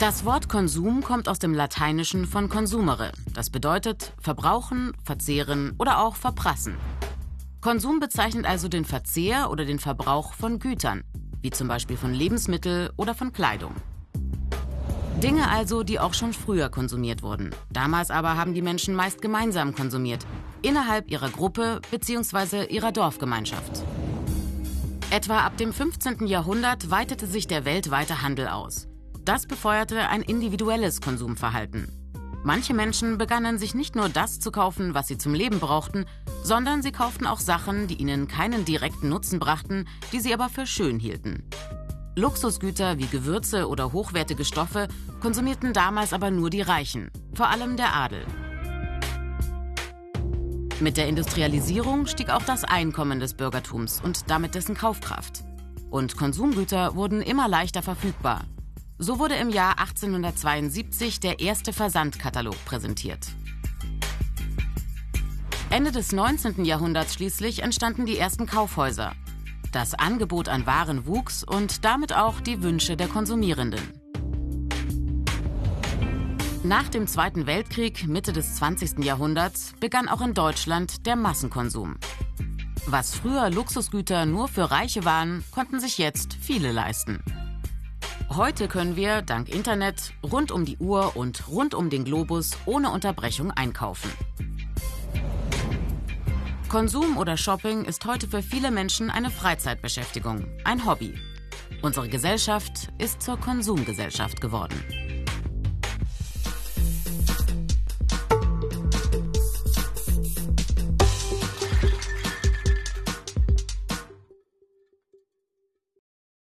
Das Wort Konsum kommt aus dem Lateinischen von consumere. Das bedeutet verbrauchen, verzehren oder auch verprassen. Konsum bezeichnet also den Verzehr oder den Verbrauch von Gütern, wie zum Beispiel von Lebensmitteln oder von Kleidung. Dinge also, die auch schon früher konsumiert wurden. Damals aber haben die Menschen meist gemeinsam konsumiert, innerhalb ihrer Gruppe bzw. ihrer Dorfgemeinschaft. Etwa ab dem 15. Jahrhundert weitete sich der weltweite Handel aus. Das befeuerte ein individuelles Konsumverhalten. Manche Menschen begannen sich nicht nur das zu kaufen, was sie zum Leben brauchten, sondern sie kauften auch Sachen, die ihnen keinen direkten Nutzen brachten, die sie aber für schön hielten. Luxusgüter wie Gewürze oder hochwertige Stoffe konsumierten damals aber nur die Reichen, vor allem der Adel. Mit der Industrialisierung stieg auch das Einkommen des Bürgertums und damit dessen Kaufkraft. Und Konsumgüter wurden immer leichter verfügbar, so wurde im Jahr 1872 der erste Versandkatalog präsentiert. Ende des 19. Jahrhunderts schließlich entstanden die ersten Kaufhäuser. Das Angebot an Waren wuchs und damit auch die Wünsche der Konsumierenden. Nach dem Zweiten Weltkrieg, Mitte des 20. Jahrhunderts, begann auch in Deutschland der Massenkonsum. Was früher Luxusgüter nur für Reiche waren, konnten sich jetzt viele leisten. Heute können wir, dank Internet, rund um die Uhr und rund um den Globus ohne Unterbrechung einkaufen. Konsum oder Shopping ist heute für viele Menschen eine Freizeitbeschäftigung, ein Hobby. Unsere Gesellschaft ist zur Konsumgesellschaft geworden.